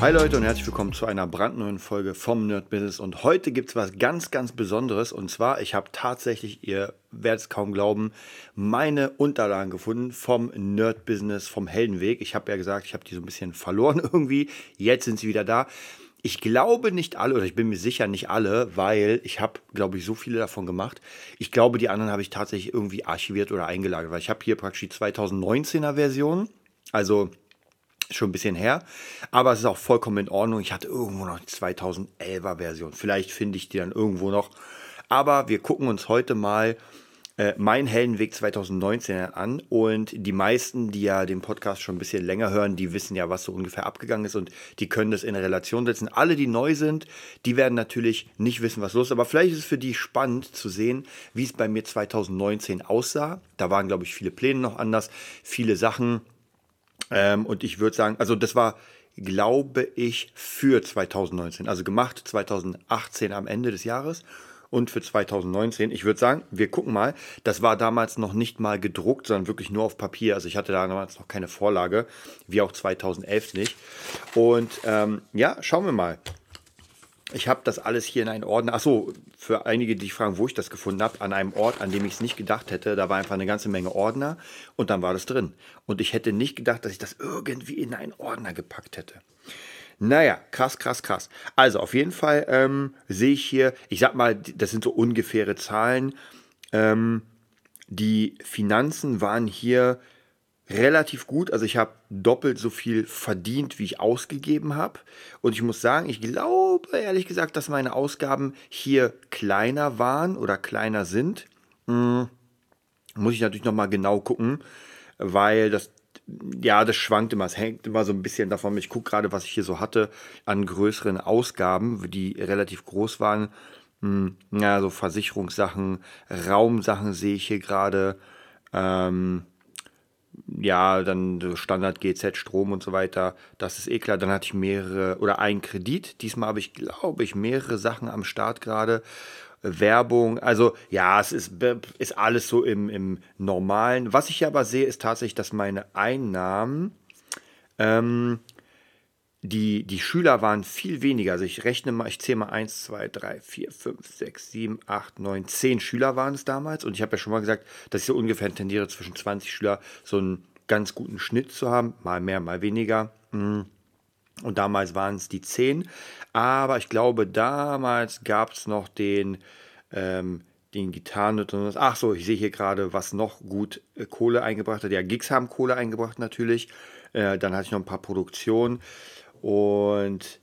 Hi Leute und herzlich willkommen zu einer brandneuen Folge vom Nerd Business. Und heute gibt es was ganz, ganz Besonderes. Und zwar, ich habe tatsächlich, ihr werdet es kaum glauben, meine Unterlagen gefunden vom Nerd Business, vom Heldenweg. Ich habe ja gesagt, ich habe die so ein bisschen verloren irgendwie. Jetzt sind sie wieder da. Ich glaube nicht alle, oder ich bin mir sicher nicht alle, weil ich habe, glaube ich, so viele davon gemacht. Ich glaube, die anderen habe ich tatsächlich irgendwie archiviert oder eingelagert, weil ich habe hier praktisch die 2019er Version. Also schon ein bisschen her, aber es ist auch vollkommen in Ordnung. Ich hatte irgendwo noch die 2011er Version. Vielleicht finde ich die dann irgendwo noch. Aber wir gucken uns heute mal äh, mein Heldenweg 2019 an und die meisten, die ja den Podcast schon ein bisschen länger hören, die wissen ja, was so ungefähr abgegangen ist und die können das in Relation setzen. Alle, die neu sind, die werden natürlich nicht wissen, was los ist, aber vielleicht ist es für die spannend zu sehen, wie es bei mir 2019 aussah. Da waren, glaube ich, viele Pläne noch anders, viele Sachen ähm, und ich würde sagen, also das war, glaube ich, für 2019, also gemacht 2018 am Ende des Jahres und für 2019. Ich würde sagen, wir gucken mal. Das war damals noch nicht mal gedruckt, sondern wirklich nur auf Papier. Also ich hatte da damals noch keine Vorlage, wie auch 2011 nicht. Und ähm, ja, schauen wir mal. Ich habe das alles hier in einen Ordner. Achso, für einige, die fragen, wo ich das gefunden habe, an einem Ort, an dem ich es nicht gedacht hätte. Da war einfach eine ganze Menge Ordner und dann war das drin. Und ich hätte nicht gedacht, dass ich das irgendwie in einen Ordner gepackt hätte. Naja, krass, krass, krass. Also auf jeden Fall ähm, sehe ich hier, ich sag mal, das sind so ungefähre Zahlen. Ähm, die Finanzen waren hier relativ gut. Also ich habe doppelt so viel verdient, wie ich ausgegeben habe. Und ich muss sagen, ich glaube ehrlich gesagt, dass meine Ausgaben hier kleiner waren oder kleiner sind. Hm, muss ich natürlich nochmal genau gucken, weil das, ja, das schwankt immer. Es hängt immer so ein bisschen davon. Ich gucke gerade, was ich hier so hatte an größeren Ausgaben, die relativ groß waren. Hm, ja, so Versicherungssachen, Raumsachen sehe ich hier gerade. Ähm, ja, dann Standard GZ, Strom und so weiter, das ist eh klar. Dann hatte ich mehrere oder einen Kredit. Diesmal habe ich, glaube ich, mehrere Sachen am Start gerade. Werbung, also ja, es ist, ist alles so im, im Normalen. Was ich aber sehe, ist tatsächlich, dass meine Einnahmen ähm, die, die Schüler waren viel weniger. Also ich rechne mal, ich zähle mal 1, 2, 3, 4, 5, 6, 7, 8, 9, 10 Schüler waren es damals. Und ich habe ja schon mal gesagt, dass ich so ungefähr tendiere, zwischen 20 Schüler so einen ganz guten Schnitt zu haben. Mal mehr, mal weniger. Mm. Und damals waren es die 10. Aber ich glaube, damals gab es noch den, ähm, den Gitarren und das. Ach so, ich sehe hier gerade, was noch gut äh, Kohle eingebracht hat. Ja, Gigs haben Kohle eingebracht natürlich. Äh, dann hatte ich noch ein paar Produktionen. Und,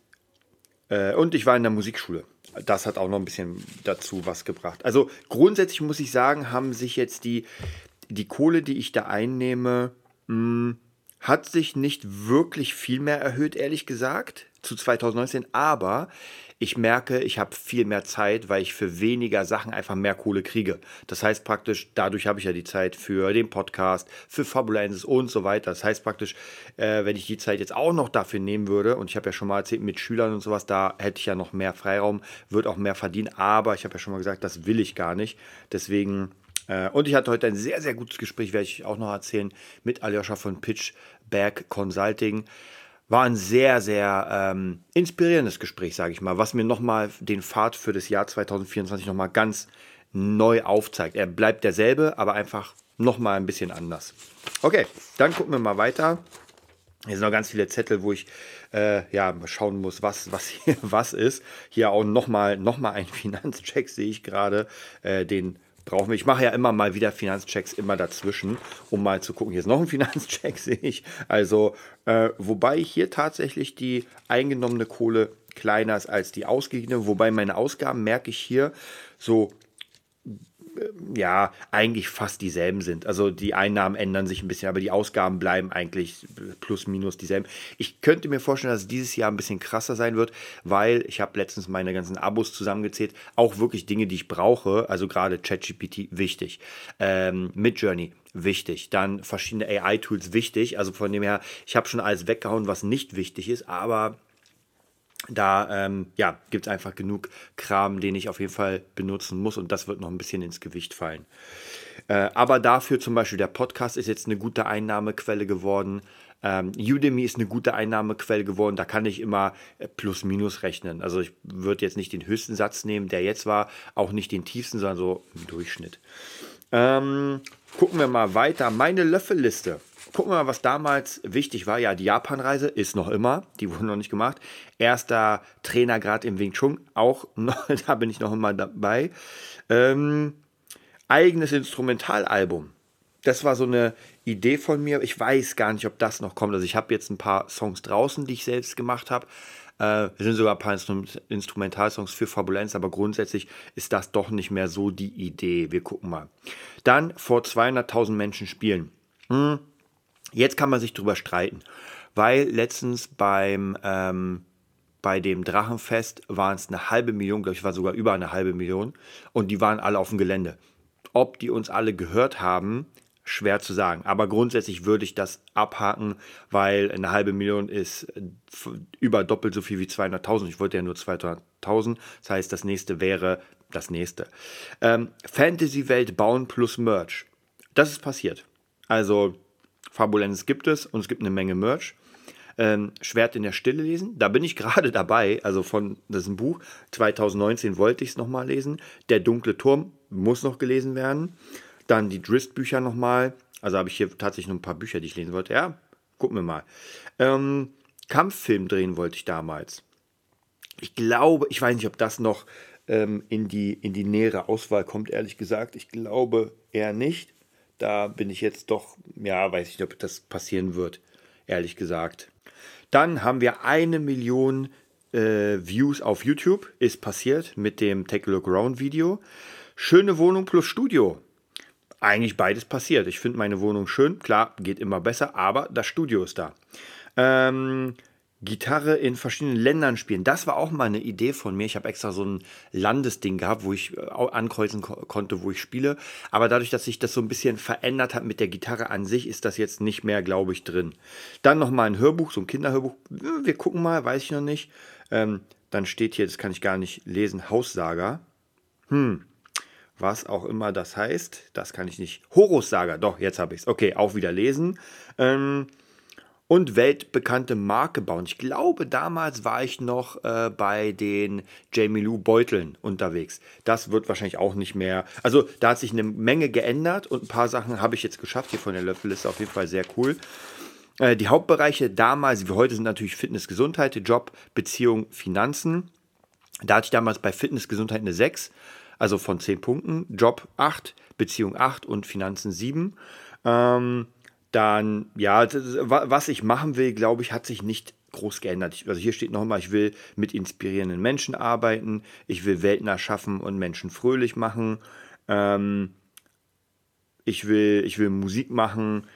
äh, und ich war in der Musikschule. Das hat auch noch ein bisschen dazu was gebracht. Also grundsätzlich muss ich sagen, haben sich jetzt die, die Kohle, die ich da einnehme, mh, hm, hat sich nicht wirklich viel mehr erhöht, ehrlich gesagt, zu 2019. Aber ich merke, ich habe viel mehr Zeit, weil ich für weniger Sachen einfach mehr Kohle kriege. Das heißt praktisch, dadurch habe ich ja die Zeit für den Podcast, für Fabulensis und so weiter. Das heißt praktisch, äh, wenn ich die Zeit jetzt auch noch dafür nehmen würde, und ich habe ja schon mal erzählt, mit Schülern und sowas, da hätte ich ja noch mehr Freiraum, würde auch mehr verdienen. Aber ich habe ja schon mal gesagt, das will ich gar nicht. Deswegen und ich hatte heute ein sehr, sehr gutes Gespräch, werde ich auch noch erzählen, mit Aljoscha von Pitchback Consulting. War ein sehr, sehr ähm, inspirierendes Gespräch, sage ich mal, was mir nochmal den Pfad für das Jahr 2024 nochmal ganz neu aufzeigt. Er bleibt derselbe, aber einfach nochmal ein bisschen anders. Okay, dann gucken wir mal weiter. Hier sind noch ganz viele Zettel, wo ich äh, ja, schauen muss, was, was hier was ist. Hier auch nochmal noch mal ein Finanzcheck sehe ich gerade. Äh, den brauchen wir. Ich mache ja immer mal wieder Finanzchecks immer dazwischen, um mal zu gucken. Hier ist noch ein Finanzcheck, sehe ich. Also, äh, wobei hier tatsächlich die eingenommene Kohle kleiner ist als die ausgegebene. Wobei meine Ausgaben merke ich hier so ja eigentlich fast dieselben sind. Also die Einnahmen ändern sich ein bisschen, aber die Ausgaben bleiben eigentlich plus minus dieselben. Ich könnte mir vorstellen, dass es dieses Jahr ein bisschen krasser sein wird, weil ich habe letztens meine ganzen Abos zusammengezählt, auch wirklich Dinge, die ich brauche, also gerade ChatGPT wichtig, ähm, Midjourney wichtig, dann verschiedene AI-Tools wichtig, also von dem her, ich habe schon alles weggehauen, was nicht wichtig ist, aber da ähm, ja, gibt es einfach genug Kram, den ich auf jeden Fall benutzen muss und das wird noch ein bisschen ins Gewicht fallen. Äh, aber dafür zum Beispiel der Podcast ist jetzt eine gute Einnahmequelle geworden. Ähm, Udemy ist eine gute Einnahmequelle geworden. Da kann ich immer äh, plus minus rechnen. Also ich würde jetzt nicht den höchsten Satz nehmen, der jetzt war, auch nicht den tiefsten, sondern so im Durchschnitt. Ähm, gucken wir mal weiter. Meine Löffelliste gucken wir mal, was damals wichtig war. Ja, die Japan-Reise ist noch immer, die wurde noch nicht gemacht. Erster Trainergrad im Wing Chun, auch noch, da bin ich noch immer dabei. Ähm, eigenes Instrumentalalbum. Das war so eine Idee von mir. Ich weiß gar nicht, ob das noch kommt. Also ich habe jetzt ein paar Songs draußen, die ich selbst gemacht habe. Äh, es sind sogar ein paar Instrumentalsongs für Fabulenz, aber grundsätzlich ist das doch nicht mehr so die Idee. Wir gucken mal. Dann vor 200.000 Menschen spielen. Hm, Jetzt kann man sich drüber streiten, weil letztens beim, ähm, bei dem Drachenfest waren es eine halbe Million, glaube ich, war sogar über eine halbe Million und die waren alle auf dem Gelände. Ob die uns alle gehört haben, schwer zu sagen. Aber grundsätzlich würde ich das abhaken, weil eine halbe Million ist über doppelt so viel wie 200.000. Ich wollte ja nur 200.000. Das heißt, das nächste wäre das nächste. Ähm, Fantasy-Welt bauen plus Merch. Das ist passiert. Also Fabulenz gibt es und es gibt eine Menge Merch. Ähm, Schwert in der Stille lesen. Da bin ich gerade dabei, also von das ist ein Buch. 2019 wollte ich es nochmal lesen. Der dunkle Turm muss noch gelesen werden. Dann die Drist-Bücher nochmal. Also habe ich hier tatsächlich noch ein paar Bücher, die ich lesen wollte. Ja, gucken wir mal. Ähm, Kampffilm drehen wollte ich damals. Ich glaube, ich weiß nicht, ob das noch ähm, in, die, in die nähere Auswahl kommt, ehrlich gesagt. Ich glaube eher nicht. Da bin ich jetzt doch, ja, weiß ich nicht, ob das passieren wird, ehrlich gesagt. Dann haben wir eine Million äh, Views auf YouTube, ist passiert mit dem Take a Look Around Video. Schöne Wohnung plus Studio. Eigentlich beides passiert. Ich finde meine Wohnung schön, klar, geht immer besser, aber das Studio ist da. Ähm, Gitarre in verschiedenen Ländern spielen. Das war auch mal eine Idee von mir. Ich habe extra so ein Landesding gehabt, wo ich äh, ankreuzen ko konnte, wo ich spiele. Aber dadurch, dass sich das so ein bisschen verändert hat mit der Gitarre an sich, ist das jetzt nicht mehr, glaube ich, drin. Dann nochmal ein Hörbuch, so ein Kinderhörbuch. Wir gucken mal, weiß ich noch nicht. Ähm, dann steht hier, das kann ich gar nicht lesen, Haussager. Hm, was auch immer das heißt. Das kann ich nicht. Horus Saga, doch, jetzt habe ich es. Okay, auch wieder lesen. Ähm, und weltbekannte Marke bauen. Ich glaube, damals war ich noch äh, bei den Jamie Lou Beuteln unterwegs. Das wird wahrscheinlich auch nicht mehr. Also da hat sich eine Menge geändert und ein paar Sachen habe ich jetzt geschafft. Hier von der Löffelliste auf jeden Fall sehr cool. Äh, die Hauptbereiche damals wie heute sind natürlich Fitness, Gesundheit, Job, Beziehung, Finanzen. Da hatte ich damals bei Fitness, Gesundheit eine 6, also von 10 Punkten. Job 8, Beziehung 8 und Finanzen 7. Ähm, dann, ja, was ich machen will, glaube ich, hat sich nicht groß geändert. Also hier steht nochmal, ich will mit inspirierenden Menschen arbeiten, ich will Welten erschaffen und Menschen fröhlich machen. Ähm, ich, will, ich will Musik machen,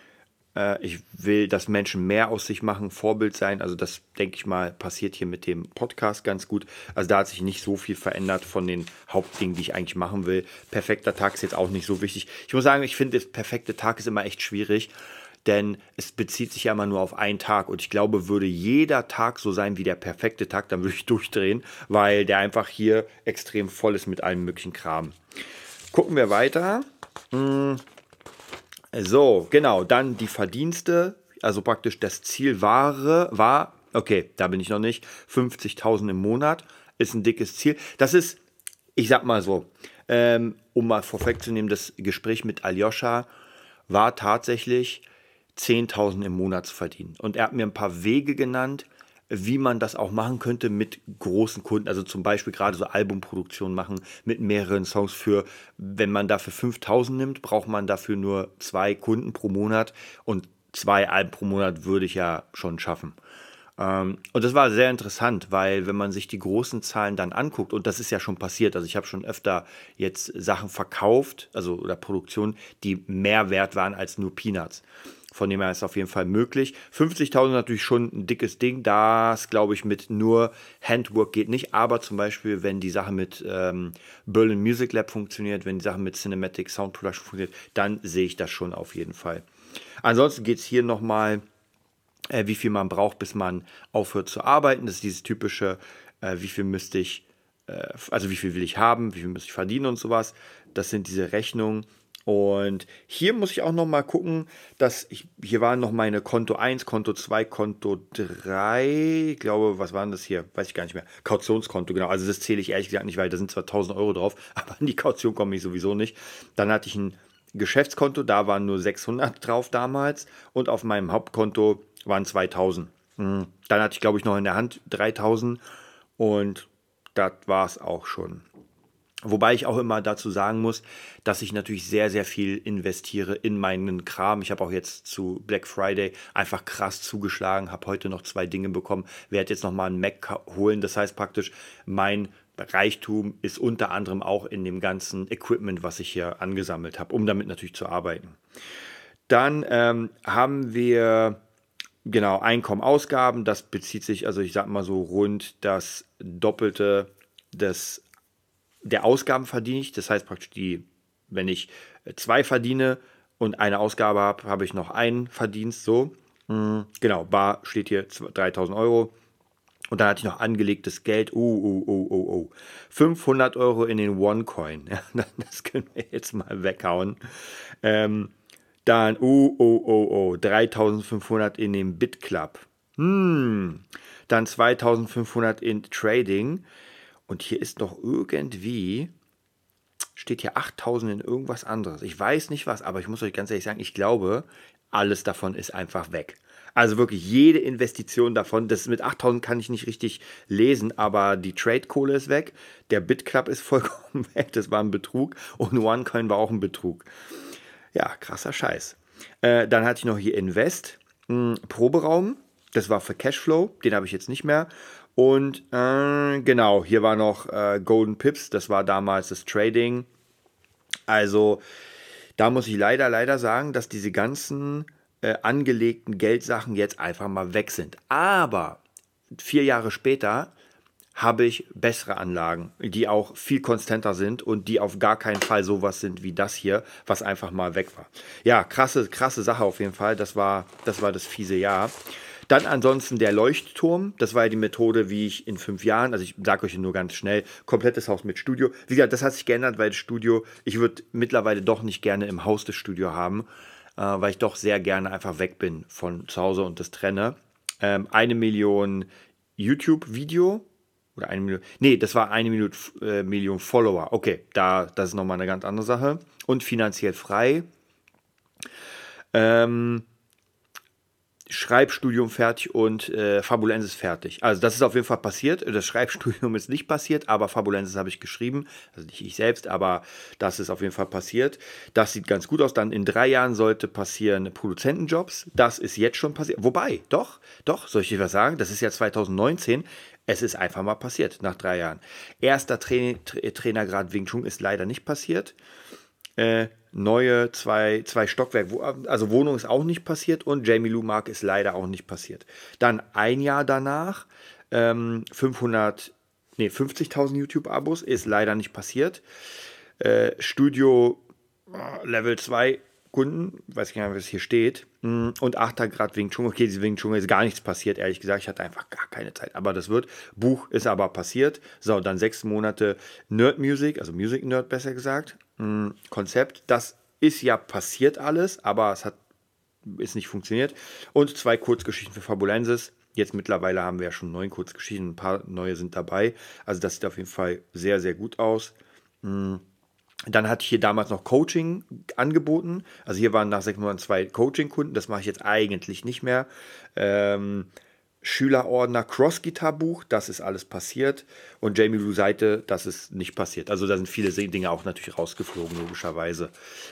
äh, ich will, dass Menschen mehr aus sich machen, Vorbild sein. Also das, denke ich mal, passiert hier mit dem Podcast ganz gut. Also da hat sich nicht so viel verändert von den Hauptdingen, die ich eigentlich machen will. Perfekter Tag ist jetzt auch nicht so wichtig. Ich muss sagen, ich finde, perfekte Tag ist immer echt schwierig denn es bezieht sich ja immer nur auf einen Tag. Und ich glaube, würde jeder Tag so sein wie der perfekte Tag, dann würde ich durchdrehen, weil der einfach hier extrem voll ist mit allem möglichen Kram. Gucken wir weiter. Hm. So, genau, dann die Verdienste. Also praktisch das Ziel war, war okay, da bin ich noch nicht, 50.000 im Monat ist ein dickes Ziel. Das ist, ich sag mal so, ähm, um mal vorwegzunehmen, das Gespräch mit Aljoscha war tatsächlich 10.000 im Monat zu verdienen. Und er hat mir ein paar Wege genannt, wie man das auch machen könnte mit großen Kunden. Also zum Beispiel gerade so Albumproduktion machen mit mehreren Songs für, wenn man dafür 5000 nimmt, braucht man dafür nur zwei Kunden pro Monat und zwei Alben pro Monat würde ich ja schon schaffen. Ähm, und das war sehr interessant, weil wenn man sich die großen Zahlen dann anguckt, und das ist ja schon passiert, also ich habe schon öfter jetzt Sachen verkauft, also oder Produktionen, die mehr wert waren als nur Peanuts. Von dem her ist auf jeden Fall möglich. 50.000 natürlich schon ein dickes Ding. Das, glaube ich, mit nur Handwork geht nicht. Aber zum Beispiel, wenn die Sache mit ähm, Berlin Music Lab funktioniert, wenn die Sache mit Cinematic Sound Production funktioniert, dann sehe ich das schon auf jeden Fall. Ansonsten geht es hier nochmal, äh, wie viel man braucht, bis man aufhört zu arbeiten. Das ist dieses typische, äh, wie viel müsste ich, äh, also wie viel will ich haben, wie viel müsste ich verdienen und sowas. Das sind diese Rechnungen und hier muss ich auch noch mal gucken, dass ich, hier waren noch meine Konto 1, Konto 2, Konto 3. Ich glaube, was waren das hier? Weiß ich gar nicht mehr. Kautionskonto, genau. Also das zähle ich ehrlich gesagt nicht, weil da sind zwar 1000 Euro drauf, aber an die Kaution komme ich sowieso nicht. Dann hatte ich ein Geschäftskonto, da waren nur 600 drauf damals. Und auf meinem Hauptkonto waren 2000. Hm. Dann hatte ich, glaube ich, noch in der Hand 3000. Und das war es auch schon. Wobei ich auch immer dazu sagen muss, dass ich natürlich sehr, sehr viel investiere in meinen Kram. Ich habe auch jetzt zu Black Friday einfach krass zugeschlagen, habe heute noch zwei Dinge bekommen, werde jetzt nochmal einen Mac holen. Das heißt praktisch, mein Reichtum ist unter anderem auch in dem ganzen Equipment, was ich hier angesammelt habe, um damit natürlich zu arbeiten. Dann ähm, haben wir genau Einkommen, Ausgaben. Das bezieht sich, also ich sage mal so rund das Doppelte des der Ausgaben verdiene ich. Das heißt praktisch, die, wenn ich zwei verdiene und eine Ausgabe habe, habe ich noch einen Verdienst. So, mhm. genau, Bar steht hier 3000 Euro. Und dann hatte ich noch angelegtes Geld. Oh, oh, oh, oh, oh. 500 Euro in den OneCoin. Ja, das können wir jetzt mal weghauen. Ähm, dann, oh, oh, oh, oh. 3500 in den BitClub. Hm. Dann 2500 in Trading. Und hier ist noch irgendwie, steht hier 8000 in irgendwas anderes. Ich weiß nicht was, aber ich muss euch ganz ehrlich sagen, ich glaube, alles davon ist einfach weg. Also wirklich jede Investition davon, das mit 8000 kann ich nicht richtig lesen, aber die Trade-Kohle ist weg, der BitClub ist vollkommen weg, das war ein Betrug und OneCoin war auch ein Betrug. Ja, krasser Scheiß. Äh, dann hatte ich noch hier Invest, mh, hm, Proberaum, das war für Cashflow, den habe ich jetzt nicht mehr. Und äh, genau, hier war noch äh, Golden Pips, das war damals das Trading. Also da muss ich leider, leider sagen, dass diese ganzen äh, angelegten Geldsachen jetzt einfach mal weg sind. Aber vier Jahre später habe ich bessere Anlagen, die auch viel konstanter sind und die auf gar keinen Fall sowas sind wie das hier, was einfach mal weg war. Ja, krasse, krasse Sache auf jeden Fall. Das war das, war das fiese Jahr. Dann ansonsten der Leuchtturm. Das war ja die Methode, wie ich in fünf Jahren, also ich sage euch nur ganz schnell, komplettes Haus mit Studio. Wie gesagt, das hat sich geändert, weil das Studio, ich würde mittlerweile doch nicht gerne im Haus das Studio haben, äh, weil ich doch sehr gerne einfach weg bin von zu Hause und das trenne. Ähm, eine Million YouTube-Video. Oder eine Million. Nee, das war eine Minute, äh, Million Follower. Okay, da, das ist nochmal eine ganz andere Sache. Und finanziell frei. Ähm, Schreibstudium fertig und äh, Fabulensis fertig. Also das ist auf jeden Fall passiert. Das Schreibstudium ist nicht passiert, aber Fabulensis habe ich geschrieben. Also nicht ich selbst, aber das ist auf jeden Fall passiert. Das sieht ganz gut aus. Dann in drei Jahren sollte passieren Produzentenjobs. Das ist jetzt schon passiert. Wobei, doch, doch, soll ich was sagen? Das ist ja 2019. Es ist einfach mal passiert nach drei Jahren. Erster Tra Trainergrad Wing Chun ist leider nicht passiert. Äh, neue zwei, zwei Stockwerke, also Wohnung ist auch nicht passiert und Jamie Lou Mark ist leider auch nicht passiert. Dann ein Jahr danach, ähm, 500, nee, 50.000 YouTube-Abos ist leider nicht passiert. Äh, Studio äh, Level 2 Kunden, weiß ich gar nicht, was hier steht, und 8. Grad Wing Chun. Okay, Wing Chun ist gar nichts passiert, ehrlich gesagt. Ich hatte einfach gar keine Zeit, aber das wird. Buch ist aber passiert. So, dann sechs Monate Nerd Music, also Music Nerd besser gesagt. Mm, Konzept. Das ist ja passiert alles, aber es hat ist nicht funktioniert. Und zwei Kurzgeschichten für Fabulensis. Jetzt mittlerweile haben wir ja schon neun Kurzgeschichten, ein paar neue sind dabei. Also das sieht auf jeden Fall sehr, sehr gut aus. Dann hatte ich hier damals noch Coaching angeboten. Also hier waren nach sechs Monaten zwei Coaching-Kunden. Das mache ich jetzt eigentlich nicht mehr. Ähm, Schülerordner Cross-Gitar-Buch, das ist alles passiert. Und Jamie Blue Seite, das ist nicht passiert. Also da sind viele Dinge auch natürlich rausgeflogen, logischerweise.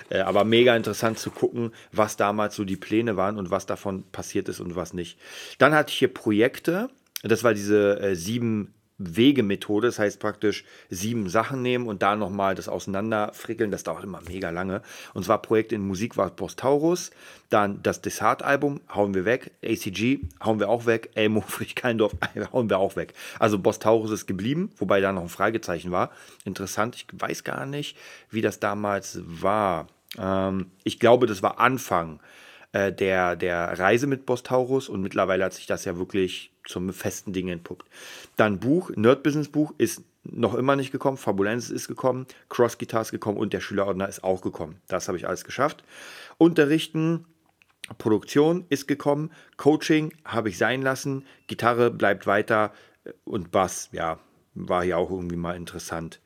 Äh, aber mega interessant zu gucken, was damals so die Pläne waren und was davon passiert ist und was nicht. Dann hatte ich hier Projekte. Das war diese äh, sieben Wegemethode. Das heißt praktisch sieben Sachen nehmen und da nochmal das auseinanderfrickeln. Das dauert immer mega lange. Und zwar Projekt in Musik war Postaurus. Dann das Desart-Album hauen wir weg. ACG hauen wir auch weg. Elmo Friedkeindorf hauen wir auch weg. Also Bostaurus ist geblieben, wobei da noch ein Fragezeichen war. Interessant. Ich weiß gar nicht, wie das damals war. Ähm, ich glaube, das war Anfang äh, der, der Reise mit Bostaurus und mittlerweile hat sich das ja wirklich zum festen Ding entpuppt. Dann Buch, Nerd Business Buch ist noch immer nicht gekommen, Fabulensis ist gekommen, Cross Guitar ist gekommen und der Schülerordner ist auch gekommen. Das habe ich alles geschafft. Unterrichten, Produktion ist gekommen, Coaching habe ich sein lassen, Gitarre bleibt weiter äh, und Bass, ja, war hier auch irgendwie mal interessant.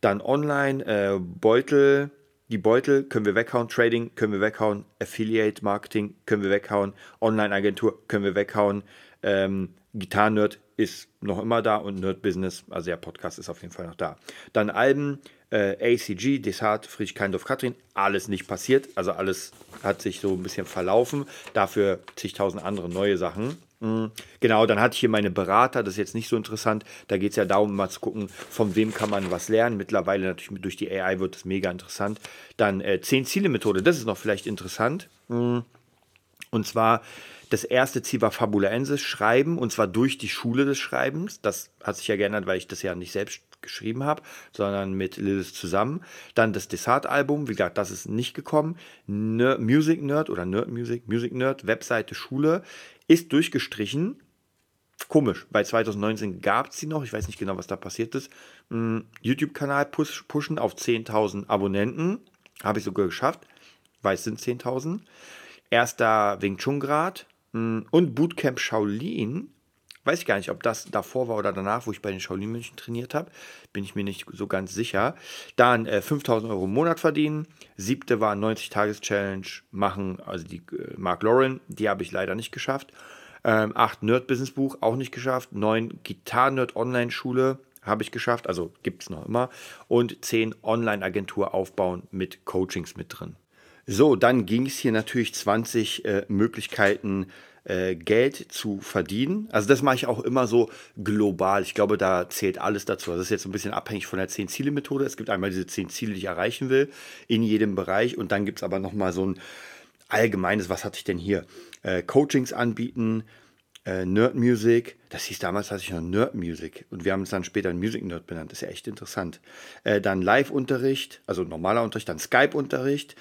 Dann online, äh, Beutel, die Beutel können wir weghauen, Trading können wir weghauen, Affiliate Marketing können wir weghauen, Online-Agentur können wir weghauen, ähm, Gitarren-Nerd ist noch immer da und Nerd Business, also der Podcast ist auf jeden Fall noch da. Dann Alben, äh, ACG, Desart, Friedrich Keindorf, Katrin, alles nicht passiert, also alles hat sich so ein bisschen verlaufen, dafür zigtausend andere neue Sachen. Mhm. Genau, dann hatte ich hier meine Berater, das ist jetzt nicht so interessant. Da geht es ja darum, mal zu gucken, von wem kann man was lernen. Mittlerweile natürlich durch die AI wird es mega interessant. Dann äh, 10-Ziele-Methode, das ist noch vielleicht interessant. Mhm. Und zwar das erste Ziel war Fabulensis, Schreiben, und zwar durch die Schule des Schreibens. Das hat sich ja geändert, weil ich das ja nicht selbst geschrieben habe, sondern mit Lilith zusammen. Dann das Desart-Album, wie gesagt, das ist nicht gekommen. Ner Music Nerd oder Nerd Music, Music Nerd, Webseite Schule, ist durchgestrichen. Komisch, weil 2019 gab es sie noch, ich weiß nicht genau, was da passiert ist. Hm, YouTube-Kanal push, pushen auf 10.000 Abonnenten, habe ich sogar geschafft, weil es sind 10.000. Erster Wing Chun Grad, hm, und Bootcamp Shaolin. Weiß ich gar nicht, ob das davor war oder danach, wo ich bei den Shaolin München trainiert habe. Bin ich mir nicht so ganz sicher. Dann äh, 5000 Euro im Monat verdienen. Siebte war 90-Tages-Challenge machen, also die äh, Mark Lauren. Die habe ich leider nicht geschafft. Ähm, acht Nerd-Business-Buch, auch nicht geschafft. Neun Gitarren-Nerd-Online-Schule habe ich geschafft, also gibt es noch immer. Und zehn Online-Agentur aufbauen mit Coachings mit drin. So, dann ging es hier natürlich 20 äh, Möglichkeiten, äh, Geld zu verdienen. Also das mache ich auch immer so global. Ich glaube, da zählt alles dazu. Also das ist jetzt ein bisschen abhängig von der 10-Ziele-Methode. Es gibt einmal diese 10 Ziele, die ich erreichen will, in jedem Bereich. Und dann gibt es aber nochmal so ein allgemeines, was hatte ich denn hier? Äh, Coachings anbieten, äh, Nerd Music. Das hieß damals, hatte ich noch Nerd Music. Und wir haben es dann später in Music Nerd benannt. Das ist ja echt interessant. Äh, dann Live-Unterricht, also normaler Unterricht, dann Skype-Unterricht.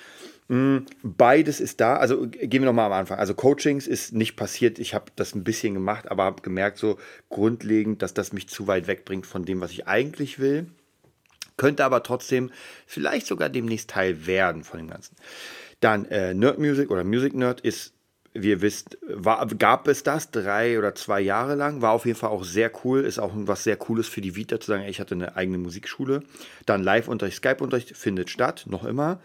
Mm, beides ist da. Also gehen wir nochmal am Anfang. Also Coachings ist nicht passiert. Ich habe das ein bisschen gemacht, aber habe gemerkt, so grundlegend, dass das mich zu weit wegbringt von dem, was ich eigentlich will. Könnte aber trotzdem vielleicht sogar demnächst Teil werden von dem Ganzen. Dann äh, Nerd Music oder Music Nerd ist, wie ihr wisst, war, gab es das drei oder zwei Jahre lang. War auf jeden Fall auch sehr cool. Ist auch was sehr Cooles für die Vita zu sagen, ich hatte eine eigene Musikschule. Dann Live-Unterricht, Skype-Unterricht findet statt, noch immer.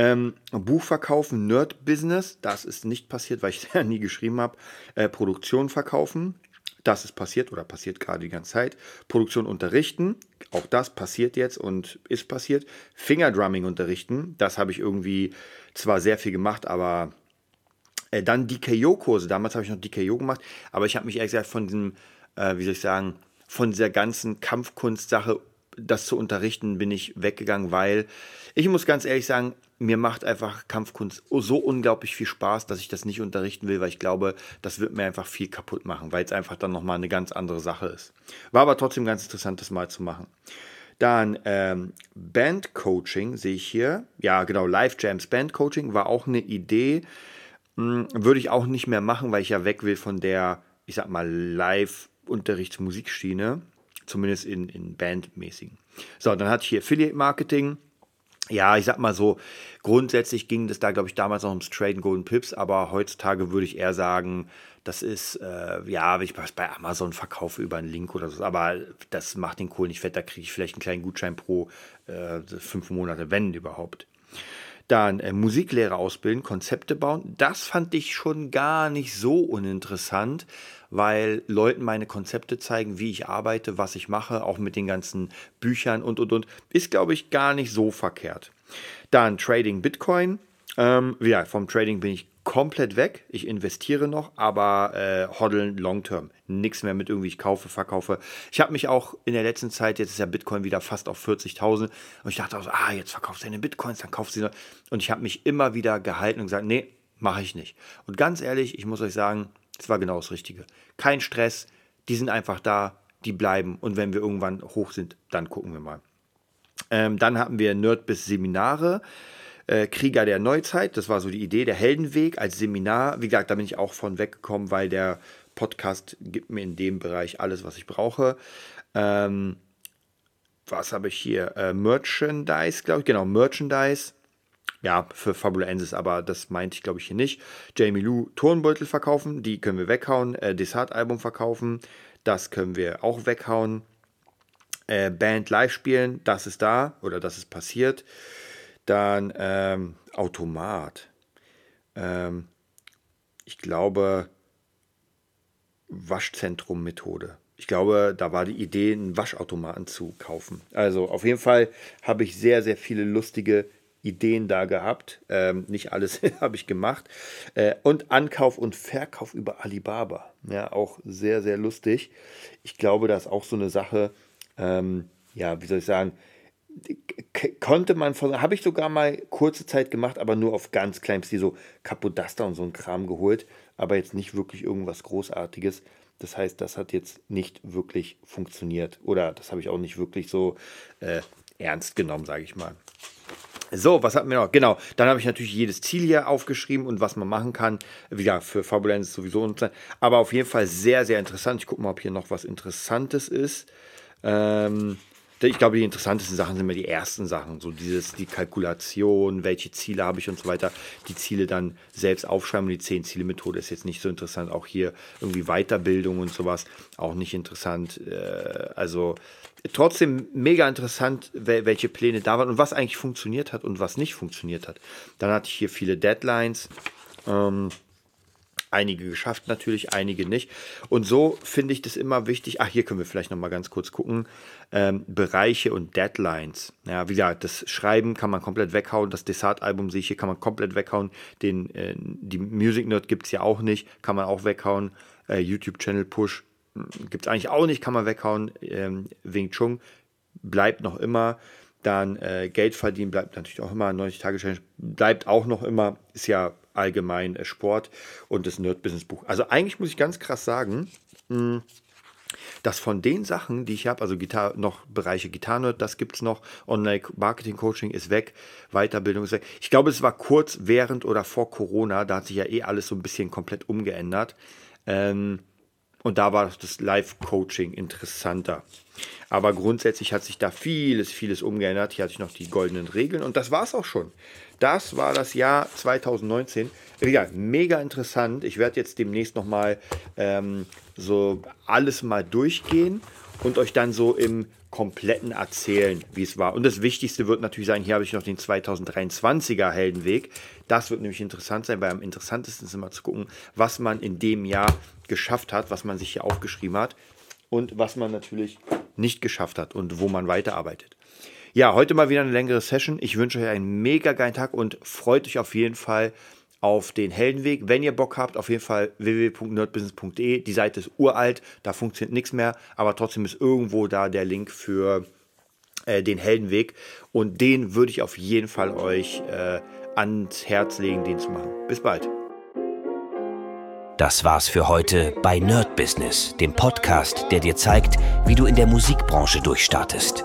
Ähm, Buch verkaufen, Nerd-Business, das ist nicht passiert, weil ich ja nie geschrieben habe. Äh, Produktion verkaufen, das ist passiert oder passiert gerade die ganze Zeit. Produktion unterrichten, auch das passiert jetzt und ist passiert. Fingerdrumming unterrichten, das habe ich irgendwie zwar sehr viel gemacht, aber äh, dann DKO-Kurse. Damals habe ich noch DKO gemacht, aber ich habe mich ehrlich gesagt von diesem, äh, wie soll ich sagen, von dieser ganzen Kampfkunst-Sache, das zu unterrichten, bin ich weggegangen, weil ich muss ganz ehrlich sagen, mir macht einfach Kampfkunst so unglaublich viel Spaß, dass ich das nicht unterrichten will, weil ich glaube, das wird mir einfach viel kaputt machen, weil es einfach dann nochmal eine ganz andere Sache ist. War aber trotzdem ganz interessant, das mal zu machen. Dann ähm, Bandcoaching sehe ich hier. Ja, genau, Live Jams Bandcoaching war auch eine Idee. Hm, würde ich auch nicht mehr machen, weil ich ja weg will von der, ich sag mal, Live-Unterrichtsmusikschiene. Zumindest in, in Bandmäßigen. So, dann hatte ich hier Affiliate Marketing ja, ich sag mal so, grundsätzlich ging das da, glaube ich, damals noch ums Trade Golden Pips, aber heutzutage würde ich eher sagen, das ist, äh, ja, wenn ich was bei Amazon verkaufe über einen Link oder so, aber das macht den Kohl nicht fett, da kriege ich vielleicht einen kleinen Gutschein pro äh, fünf Monate, wenn überhaupt. Dann äh, Musiklehre ausbilden, Konzepte bauen, das fand ich schon gar nicht so uninteressant, weil Leuten meine Konzepte zeigen, wie ich arbeite, was ich mache, auch mit den ganzen Büchern und und und, ist glaube ich gar nicht so verkehrt. Dann Trading Bitcoin. Ähm, ja, vom Trading bin ich komplett weg. Ich investiere noch, aber äh, hoddeln long term. Nichts mehr mit irgendwie, ich kaufe, verkaufe. Ich habe mich auch in der letzten Zeit, jetzt ist ja Bitcoin wieder fast auf 40.000 und ich dachte auch so, ah, jetzt verkaufst du deine Bitcoins, dann kaufst du sie. Und ich habe mich immer wieder gehalten und gesagt, nee, mache ich nicht. Und ganz ehrlich, ich muss euch sagen, es war genau das Richtige. Kein Stress, die sind einfach da, die bleiben und wenn wir irgendwann hoch sind, dann gucken wir mal. Ähm, dann hatten wir Nerd bis Seminare. Äh, Krieger der Neuzeit, das war so die Idee, der Heldenweg als Seminar. Wie gesagt, da bin ich auch von weggekommen, weil der Podcast gibt mir in dem Bereich alles, was ich brauche. Ähm, was habe ich hier? Äh, Merchandise, glaube ich. Genau, Merchandise. Ja, für Fabulensis, aber das meinte ich, glaube ich, hier nicht. Jamie Lou Turnbeutel verkaufen, die können wir weghauen. Äh, Desart-Album verkaufen, das können wir auch weghauen. Äh, Band live spielen, das ist da oder das ist passiert. Dann ähm, Automat. Ähm, ich glaube, Waschzentrum-Methode. Ich glaube, da war die Idee, einen Waschautomaten zu kaufen. Also auf jeden Fall habe ich sehr, sehr viele lustige Ideen da gehabt. Ähm, nicht alles habe ich gemacht. Äh, und Ankauf und Verkauf über Alibaba. Ja, auch sehr, sehr lustig. Ich glaube, das ist auch so eine Sache, ähm, ja, wie soll ich sagen, konnte man von, habe ich sogar mal kurze Zeit gemacht, aber nur auf ganz kleinem Stil, so Kapodaster und so ein Kram geholt, aber jetzt nicht wirklich irgendwas Großartiges. Das heißt, das hat jetzt nicht wirklich funktioniert oder das habe ich auch nicht wirklich so äh, ernst genommen, sage ich mal. So, was hatten wir noch? Genau, dann habe ich natürlich jedes Ziel hier aufgeschrieben und was man machen kann. Ja, für Fabulenz sowieso. Aber auf jeden Fall sehr, sehr interessant. Ich gucke mal, ob hier noch was Interessantes ist. Ähm, ich glaube, die interessantesten Sachen sind immer die ersten Sachen, so dieses, die Kalkulation, welche Ziele habe ich und so weiter. Die Ziele dann selbst aufschreiben die 10-Ziele-Methode ist jetzt nicht so interessant. Auch hier irgendwie Weiterbildung und sowas, auch nicht interessant. Äh, also trotzdem mega interessant, welche Pläne da waren und was eigentlich funktioniert hat und was nicht funktioniert hat. Dann hatte ich hier viele Deadlines. Ähm, Einige geschafft natürlich, einige nicht. Und so finde ich das immer wichtig. Ach, hier können wir vielleicht noch mal ganz kurz gucken. Ähm, Bereiche und Deadlines. Ja, wie gesagt, das Schreiben kann man komplett weghauen. Das Desart-Album sehe ich hier, kann man komplett weghauen. Den, äh, die Music Nerd gibt es ja auch nicht, kann man auch weghauen. Äh, YouTube-Channel Push hm, gibt es eigentlich auch nicht, kann man weghauen. Ähm, Wing Chun bleibt noch immer. Dann äh, Geld verdienen bleibt natürlich auch immer. 90 Tage Challenge bleibt auch noch immer. Ist ja allgemein äh, Sport und das Nerd-Business-Buch. Also eigentlich muss ich ganz krass sagen, hm, dass von den Sachen, die ich habe, also Gitar noch Bereiche Gitarrenerd, das gibt es noch, Online-Marketing-Coaching ist weg, Weiterbildung ist weg. Ich glaube, es war kurz während oder vor Corona, da hat sich ja eh alles so ein bisschen komplett umgeändert. Ähm, und da war das Live-Coaching interessanter. Aber grundsätzlich hat sich da vieles, vieles umgeändert. Hier hatte ich noch die goldenen Regeln und das war es auch schon. Das war das Jahr 2019. Ja, mega interessant. Ich werde jetzt demnächst nochmal ähm, so alles mal durchgehen und euch dann so im kompletten erzählen, wie es war. Und das Wichtigste wird natürlich sein, hier habe ich noch den 2023er Heldenweg. Das wird nämlich interessant sein, weil am interessantesten ist immer zu gucken, was man in dem Jahr geschafft hat, was man sich hier aufgeschrieben hat und was man natürlich nicht geschafft hat und wo man weiterarbeitet. Ja, heute mal wieder eine längere Session. Ich wünsche euch einen mega geilen Tag und freut euch auf jeden Fall auf den Heldenweg. Wenn ihr Bock habt, auf jeden Fall www.nerdbusiness.de. Die Seite ist uralt, da funktioniert nichts mehr, aber trotzdem ist irgendwo da der Link für äh, den Heldenweg und den würde ich auf jeden Fall euch äh, ans Herz legen, den zu machen. Bis bald. Das war's für heute bei Nerd Business, dem Podcast, der dir zeigt, wie du in der Musikbranche durchstartest.